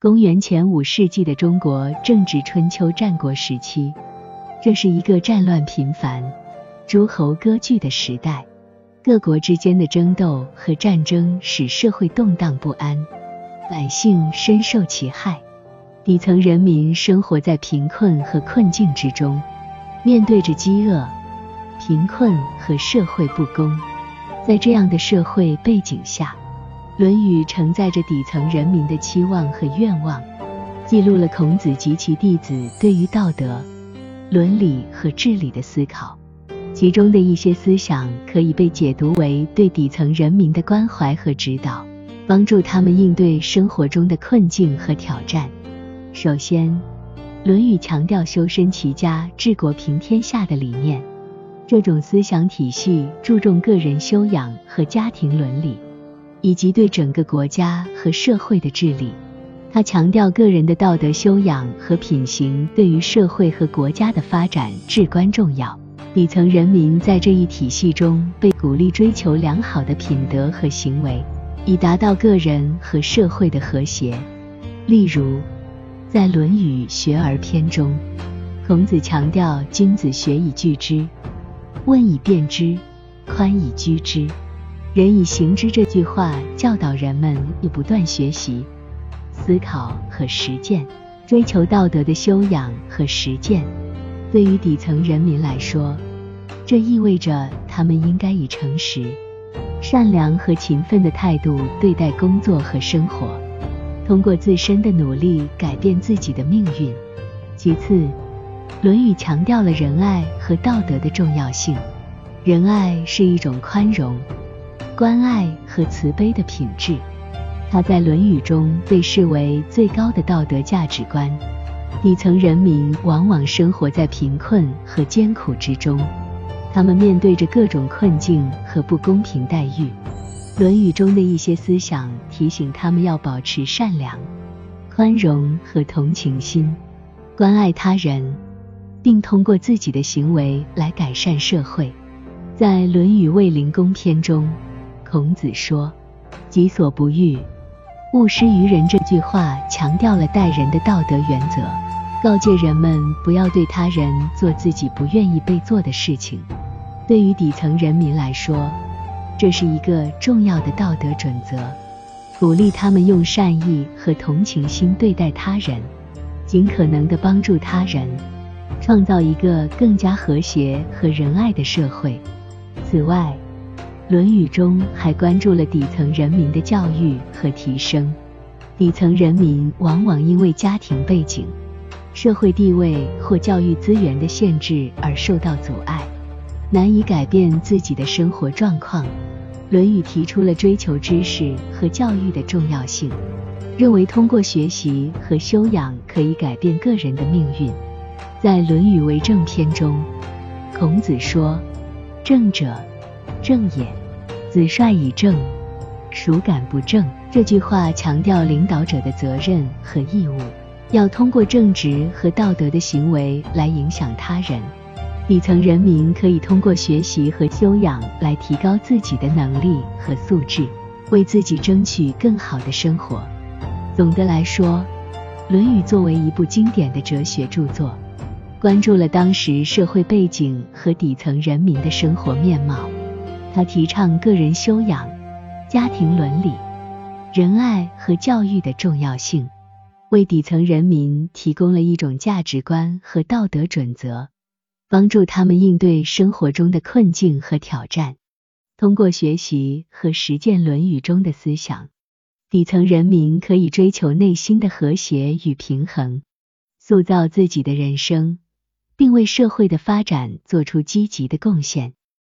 公元前五世纪的中国正值春秋战国时期，这是一个战乱频繁、诸侯割据的时代。各国之间的争斗和战争使社会动荡不安，百姓深受其害。底层人民生活在贫困和困境之中，面对着饥饿、贫困和社会不公。在这样的社会背景下，《论语》承载着底层人民的期望和愿望，记录了孔子及其弟子对于道德、伦理和治理的思考。其中的一些思想可以被解读为对底层人民的关怀和指导，帮助他们应对生活中的困境和挑战。首先，《论语》强调修身齐家治国平天下的理念，这种思想体系注重个人修养和家庭伦理。以及对整个国家和社会的治理，他强调个人的道德修养和品行对于社会和国家的发展至关重要。底层人民在这一体系中被鼓励追求良好的品德和行为，以达到个人和社会的和谐。例如，在《论语·学而篇》中，孔子强调“君子学以聚之，问以辨之，宽以居之”。人以行之这句话教导人们要不断学习、思考和实践，追求道德的修养和实践。对于底层人民来说，这意味着他们应该以诚实、善良和勤奋的态度对待工作和生活，通过自身的努力改变自己的命运。其次，《论语》强调了仁爱和道德的重要性。仁爱是一种宽容。关爱和慈悲的品质，它在《论语》中被视为最高的道德价值观。底层人民往往生活在贫困和艰苦之中，他们面对着各种困境和不公平待遇。《论语》中的一些思想提醒他们要保持善良、宽容和同情心，关爱他人，并通过自己的行为来改善社会。在《论语卫灵公篇》中。孔子说：“己所不欲，勿施于人。”这句话强调了待人的道德原则，告诫人们不要对他人做自己不愿意被做的事情。对于底层人民来说，这是一个重要的道德准则，鼓励他们用善意和同情心对待他人，尽可能的帮助他人，创造一个更加和谐和仁爱的社会。此外，《论语》中还关注了底层人民的教育和提升。底层人民往往因为家庭背景、社会地位或教育资源的限制而受到阻碍，难以改变自己的生活状况。《论语》提出了追求知识和教育的重要性，认为通过学习和修养可以改变个人的命运。在《论语为政篇》中，孔子说：“政者，正也。”子帅以正，孰敢不正？这句话强调领导者的责任和义务，要通过正直和道德的行为来影响他人。底层人民可以通过学习和修养来提高自己的能力和素质，为自己争取更好的生活。总的来说，《论语》作为一部经典的哲学著作，关注了当时社会背景和底层人民的生活面貌。他提倡个人修养、家庭伦理、仁爱和教育的重要性，为底层人民提供了一种价值观和道德准则，帮助他们应对生活中的困境和挑战。通过学习和实践《论语》中的思想，底层人民可以追求内心的和谐与平衡，塑造自己的人生，并为社会的发展做出积极的贡献。